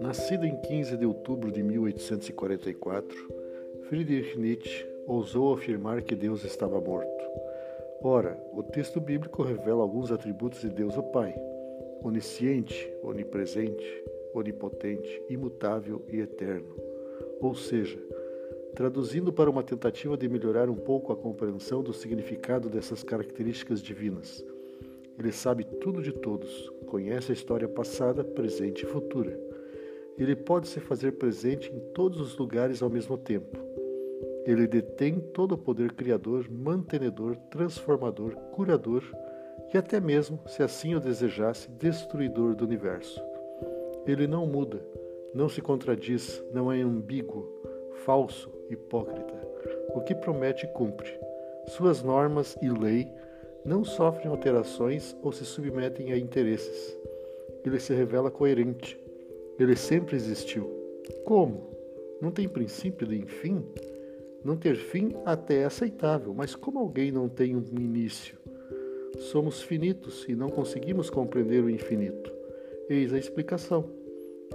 Nascido em 15 de outubro de 1844, Friedrich Nietzsche ousou afirmar que Deus estava morto. Ora, o texto bíblico revela alguns atributos de Deus o Pai: onisciente, onipresente, onipotente, imutável e eterno. Ou seja, traduzindo para uma tentativa de melhorar um pouco a compreensão do significado dessas características divinas. Ele sabe tudo de todos, conhece a história passada, presente e futura. Ele pode se fazer presente em todos os lugares ao mesmo tempo. Ele detém todo o poder criador, mantenedor, transformador, curador e até mesmo, se assim o desejasse, destruidor do universo. Ele não muda, não se contradiz, não é ambíguo, falso, hipócrita. O que promete cumpre. Suas normas e lei não sofrem alterações ou se submetem a interesses. Ele se revela coerente, ele sempre existiu. Como? Não tem princípio de fim? Não ter fim até é aceitável, mas como alguém não tem um início? Somos finitos e não conseguimos compreender o infinito. Eis a explicação.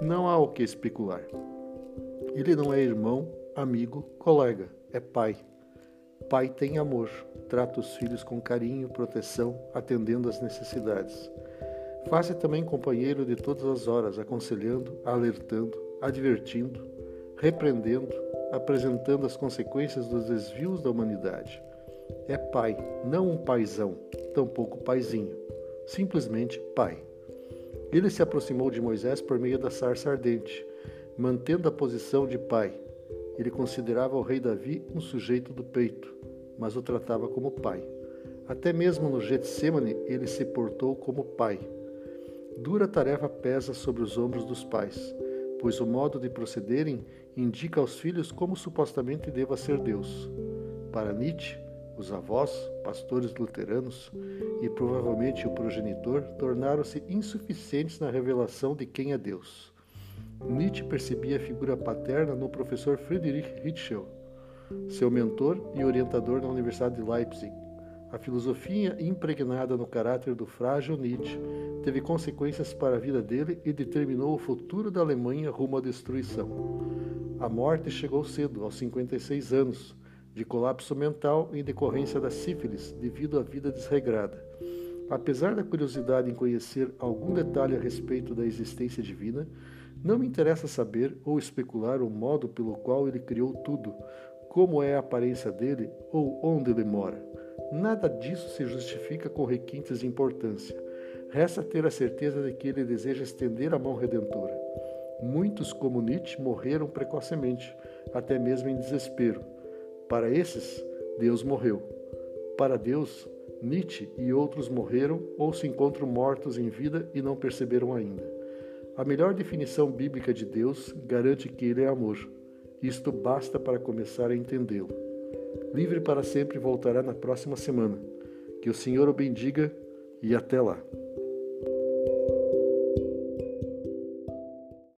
Não há o que especular. Ele não é irmão, amigo, colega, é pai. Pai tem amor, trata os filhos com carinho, proteção, atendendo às necessidades. Faça também companheiro de todas as horas, aconselhando, alertando, advertindo, repreendendo, apresentando as consequências dos desvios da humanidade. É pai, não um paizão, tampouco paizinho, simplesmente pai. Ele se aproximou de Moisés por meio da sarça ardente, mantendo a posição de pai. Ele considerava o rei Davi um sujeito do peito, mas o tratava como pai. Até mesmo no Getsemane ele se portou como pai. Dura tarefa pesa sobre os ombros dos pais, pois o modo de procederem indica aos filhos como supostamente deva ser Deus. Para Nietzsche, os avós, pastores luteranos e provavelmente o progenitor tornaram-se insuficientes na revelação de quem é Deus. Nietzsche percebia a figura paterna no professor Friedrich Ritschel, seu mentor e orientador na Universidade de Leipzig, a filosofia impregnada no caráter do frágil Nietzsche teve consequências para a vida dele e determinou o futuro da Alemanha rumo à destruição. A morte chegou cedo, aos 56 anos, de colapso mental em decorrência da sífilis devido à vida desregrada. Apesar da curiosidade em conhecer algum detalhe a respeito da existência divina, não me interessa saber ou especular o modo pelo qual ele criou tudo, como é a aparência dele ou onde ele mora. Nada disso se justifica com requintes de importância. Resta ter a certeza de que ele deseja estender a mão redentora. Muitos, como Nietzsche, morreram precocemente, até mesmo em desespero. Para esses, Deus morreu. Para Deus, Nietzsche e outros morreram ou se encontram mortos em vida e não perceberam ainda. A melhor definição bíblica de Deus garante que Ele é amor. Isto basta para começar a entendê-lo. Livre para sempre voltará na próxima semana. Que o Senhor o bendiga e até lá.